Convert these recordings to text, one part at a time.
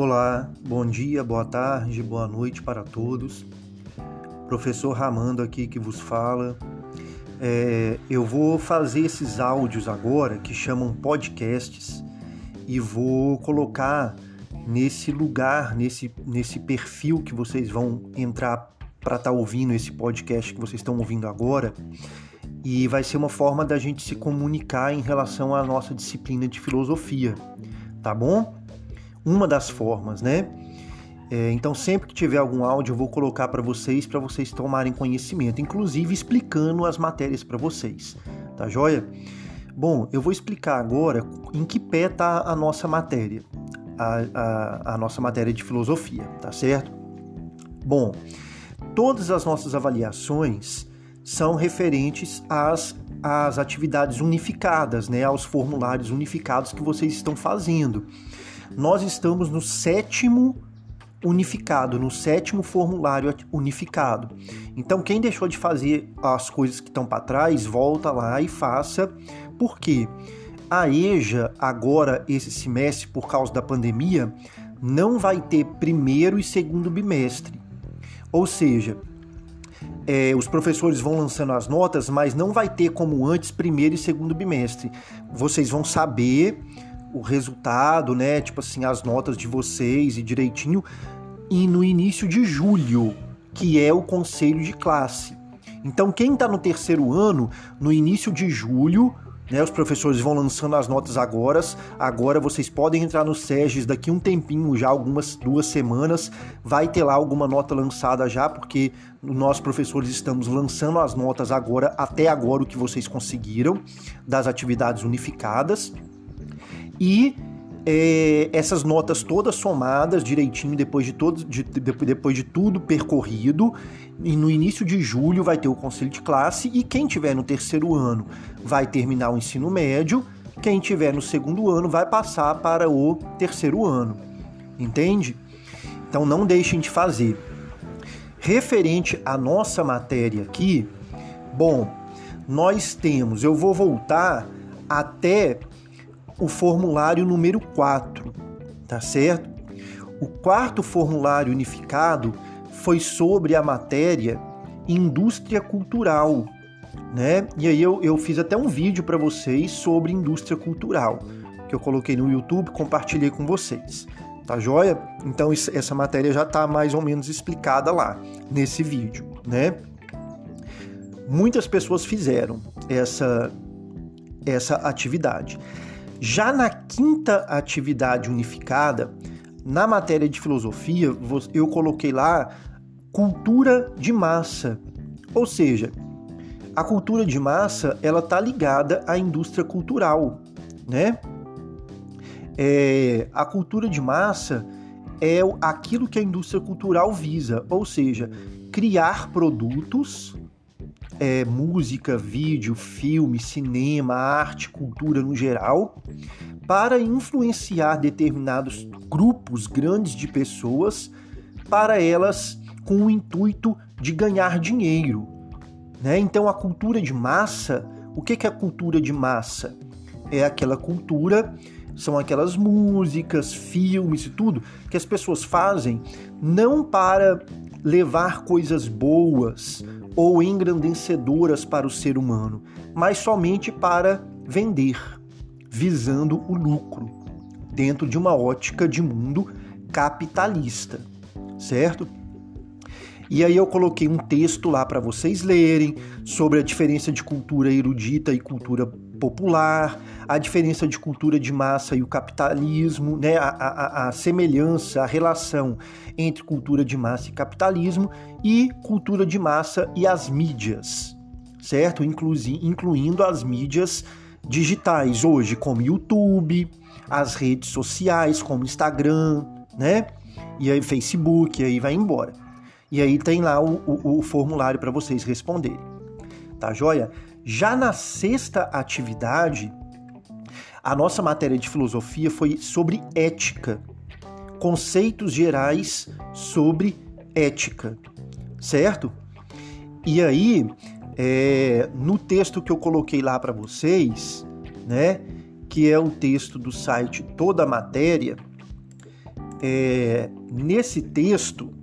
Olá, bom dia, boa tarde, boa noite para todos. Professor Ramando aqui que vos fala. É, eu vou fazer esses áudios agora que chamam podcasts e vou colocar nesse lugar, nesse, nesse perfil que vocês vão entrar para estar tá ouvindo esse podcast que vocês estão ouvindo agora. E vai ser uma forma da gente se comunicar em relação à nossa disciplina de filosofia, tá bom? Uma das formas, né? É, então, sempre que tiver algum áudio, eu vou colocar para vocês, para vocês tomarem conhecimento, inclusive explicando as matérias para vocês, tá joia? Bom, eu vou explicar agora em que pé está a nossa matéria, a, a, a nossa matéria de filosofia, tá certo? Bom, todas as nossas avaliações são referentes às, às atividades unificadas, né, aos formulários unificados que vocês estão fazendo nós estamos no sétimo unificado, no sétimo formulário unificado. Então, quem deixou de fazer as coisas que estão para trás, volta lá e faça. Por quê? A EJA, agora, esse semestre, por causa da pandemia, não vai ter primeiro e segundo bimestre. Ou seja, é, os professores vão lançando as notas, mas não vai ter como antes primeiro e segundo bimestre. Vocês vão saber o resultado, né? Tipo assim, as notas de vocês e direitinho. E no início de julho, que é o conselho de classe. Então, quem está no terceiro ano, no início de julho, né, os professores vão lançando as notas agora. Agora vocês podem entrar no SEGES daqui um tempinho, já algumas duas semanas. Vai ter lá alguma nota lançada já, porque nós professores estamos lançando as notas agora, até agora o que vocês conseguiram das atividades unificadas. E é, essas notas todas somadas direitinho depois de, todo, de, depois de tudo percorrido. E no início de julho vai ter o conselho de classe e quem tiver no terceiro ano vai terminar o ensino médio, quem tiver no segundo ano vai passar para o terceiro ano. Entende? Então não deixem de fazer. Referente à nossa matéria aqui, bom, nós temos, eu vou voltar até o formulário número 4, tá certo? O quarto formulário unificado foi sobre a matéria indústria cultural, né? E aí eu, eu fiz até um vídeo para vocês sobre indústria cultural, que eu coloquei no YouTube, compartilhei com vocês. Tá joia? Então essa matéria já tá mais ou menos explicada lá nesse vídeo, né? Muitas pessoas fizeram essa essa atividade. Já na quinta atividade unificada, na matéria de filosofia, eu coloquei lá cultura de massa. Ou seja, a cultura de massa ela está ligada à indústria cultural, né? É, a cultura de massa é aquilo que a indústria cultural visa, ou seja, criar produtos é, música, vídeo, filme, cinema, arte, cultura no geral, para influenciar determinados grupos grandes de pessoas para elas com o intuito de ganhar dinheiro. Né? Então a cultura de massa, o que é a cultura de massa? É aquela cultura, são aquelas músicas, filmes e tudo que as pessoas fazem não para levar coisas boas ou engrandecedoras para o ser humano, mas somente para vender, visando o lucro, dentro de uma ótica de mundo capitalista, certo? E aí eu coloquei um texto lá para vocês lerem sobre a diferença de cultura erudita e cultura popular, a diferença de cultura de massa e o capitalismo, né? a, a, a semelhança, a relação entre cultura de massa e capitalismo e cultura de massa e as mídias, certo? Inclusi, incluindo as mídias digitais hoje, como YouTube, as redes sociais, como Instagram, né? E aí Facebook, e aí vai embora. E aí tem lá o, o, o formulário para vocês responderem. Tá joia? Já na sexta atividade, a nossa matéria de filosofia foi sobre ética, conceitos gerais sobre ética, certo? E aí, é, no texto que eu coloquei lá para vocês, né, que é o texto do site Toda a Matéria, é, nesse texto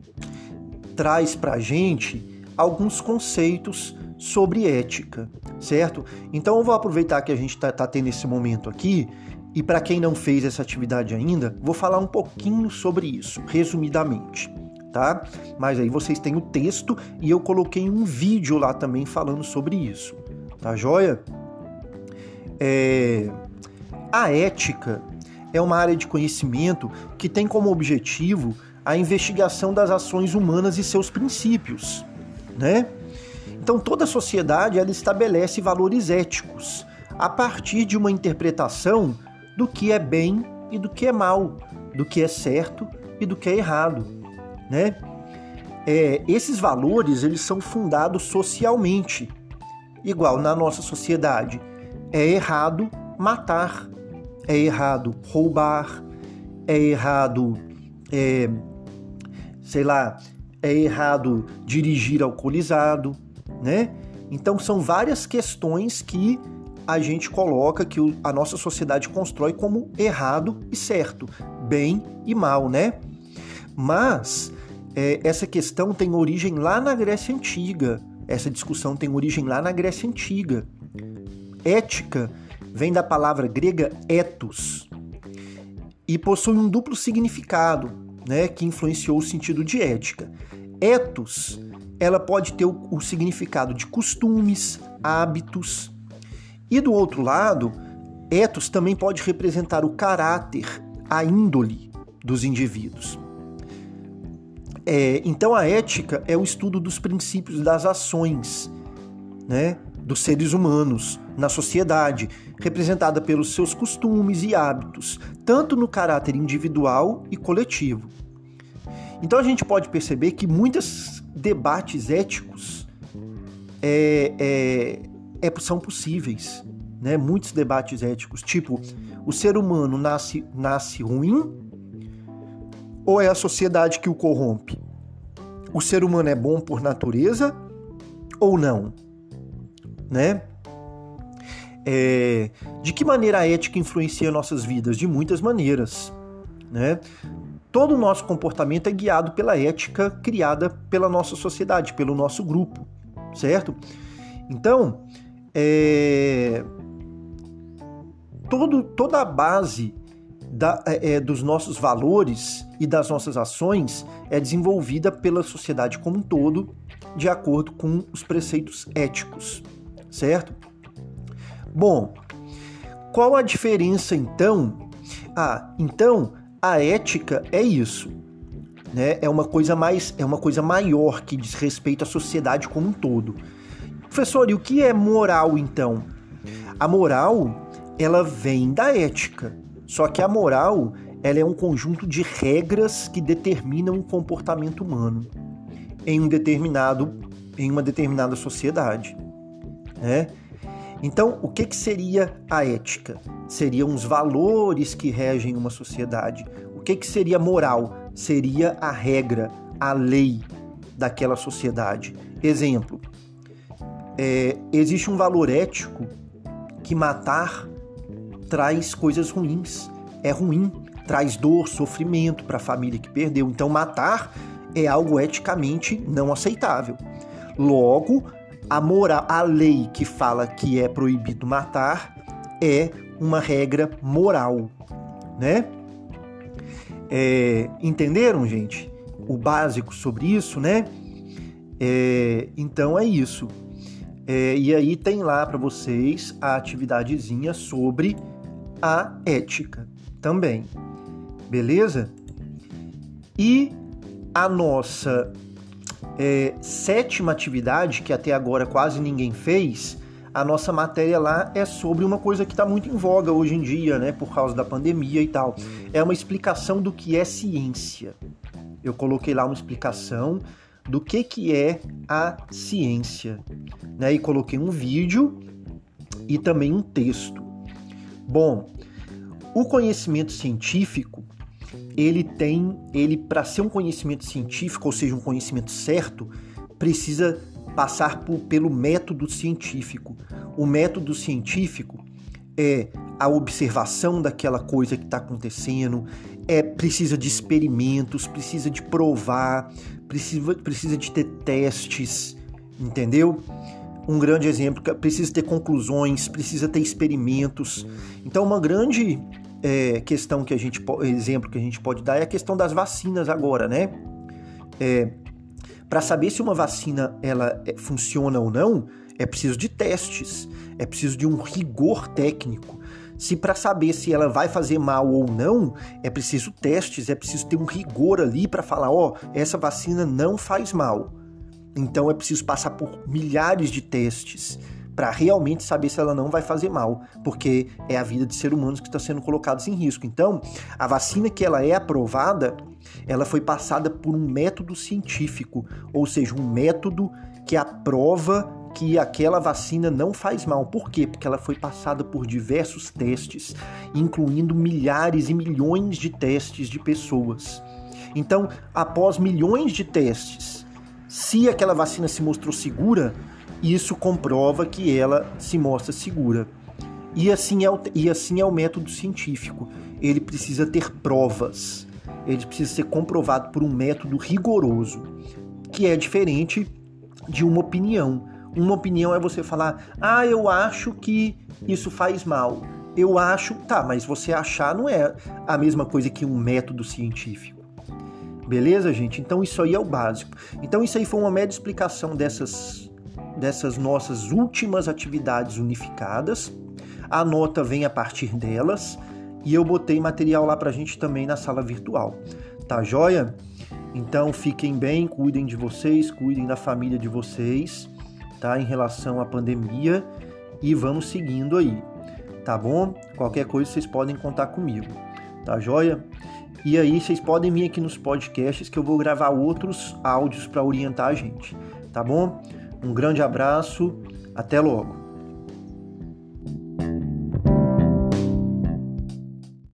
traz para a gente alguns conceitos sobre ética, certo? Então eu vou aproveitar que a gente está tá tendo esse momento aqui e para quem não fez essa atividade ainda, vou falar um pouquinho sobre isso, resumidamente, tá? Mas aí vocês têm o texto e eu coloquei um vídeo lá também falando sobre isso, tá joia? É... A ética é uma área de conhecimento que tem como objetivo a investigação das ações humanas e seus princípios, né? Então toda sociedade ela estabelece valores éticos a partir de uma interpretação do que é bem e do que é mal, do que é certo e do que é errado, né? É, esses valores eles são fundados socialmente, igual na nossa sociedade. É errado matar, é errado roubar, é errado, é, sei lá, é errado dirigir alcoolizado, né? Então são várias questões que a gente coloca que a nossa sociedade constrói como errado e certo, bem e mal, né? Mas é, essa questão tem origem lá na Grécia Antiga. Essa discussão tem origem lá na Grécia Antiga. Ética vem da palavra grega ethos e possui um duplo significado, né, que influenciou o sentido de ética. Ethos, ela pode ter o, o significado de costumes, hábitos, e do outro lado, ethos também pode representar o caráter, a índole dos indivíduos. É, então a ética é o estudo dos princípios das ações, né? Dos seres humanos na sociedade, representada pelos seus costumes e hábitos, tanto no caráter individual e coletivo. Então a gente pode perceber que muitos debates éticos é, é, é, são possíveis, né? Muitos debates éticos, tipo, o ser humano nasce, nasce ruim ou é a sociedade que o corrompe? O ser humano é bom por natureza ou não? Né? É, de que maneira a ética influencia nossas vidas? De muitas maneiras, né? Todo o nosso comportamento é guiado pela ética criada pela nossa sociedade, pelo nosso grupo, certo? Então, é, todo, toda a base da, é, é, dos nossos valores e das nossas ações é desenvolvida pela sociedade como um todo, de acordo com os preceitos éticos certo? Bom, qual a diferença então? Ah, então a ética é isso, né? É uma coisa mais, é uma coisa maior que diz respeito à sociedade como um todo. Professor, e o que é moral então? A moral, ela vem da ética. Só que a moral, ela é um conjunto de regras que determinam o comportamento humano em um determinado em uma determinada sociedade. Né? Então, o que, que seria a ética? Seriam os valores que regem uma sociedade. O que, que seria moral? Seria a regra, a lei daquela sociedade. Exemplo: é, existe um valor ético que matar traz coisas ruins, é ruim, traz dor, sofrimento para a família que perdeu. Então, matar é algo eticamente não aceitável. Logo, a moral, a lei que fala que é proibido matar é uma regra moral, né? É, entenderam, gente? O básico sobre isso, né? É, então é isso. É, e aí tem lá para vocês a atividadezinha sobre a ética também, beleza? E a nossa é, sétima atividade, que até agora quase ninguém fez, a nossa matéria lá é sobre uma coisa que está muito em voga hoje em dia, né, por causa da pandemia e tal. É uma explicação do que é ciência. Eu coloquei lá uma explicação do que, que é a ciência, né, e coloquei um vídeo e também um texto. Bom, o conhecimento científico ele tem, ele para ser um conhecimento científico, ou seja, um conhecimento certo, precisa passar por, pelo método científico. O método científico é a observação daquela coisa que está acontecendo, é precisa de experimentos, precisa de provar, precisa, precisa de ter testes, entendeu? Um grande exemplo, precisa ter conclusões, precisa ter experimentos. Então, uma grande é, questão que a gente exemplo que a gente pode dar é a questão das vacinas agora, né? É, para saber se uma vacina ela é, funciona ou não, é preciso de testes, é preciso de um rigor técnico. Se para saber se ela vai fazer mal ou não, é preciso testes, é preciso ter um rigor ali para falar, ó, oh, essa vacina não faz mal. Então é preciso passar por milhares de testes para realmente saber se ela não vai fazer mal, porque é a vida de seres humanos que está sendo colocados em risco. Então, a vacina que ela é aprovada, ela foi passada por um método científico, ou seja, um método que aprova que aquela vacina não faz mal. Por quê? Porque ela foi passada por diversos testes, incluindo milhares e milhões de testes de pessoas. Então, após milhões de testes, se aquela vacina se mostrou segura, isso comprova que ela se mostra segura. E assim é o, e assim é o método científico. Ele precisa ter provas. Ele precisa ser comprovado por um método rigoroso, que é diferente de uma opinião. Uma opinião é você falar: "Ah, eu acho que isso faz mal". Eu acho, tá, mas você achar não é a mesma coisa que um método científico. Beleza, gente? Então isso aí é o básico. Então isso aí foi uma média explicação dessas dessas nossas últimas atividades unificadas. A nota vem a partir delas e eu botei material lá pra gente também na sala virtual. Tá joia? Então fiquem bem, cuidem de vocês, cuidem da família de vocês tá? Em relação à pandemia e vamos seguindo aí, tá bom? Qualquer coisa vocês podem contar comigo, tá joia? E aí vocês podem vir aqui nos podcasts que eu vou gravar outros áudios para orientar a gente, tá bom? Um grande abraço, até logo.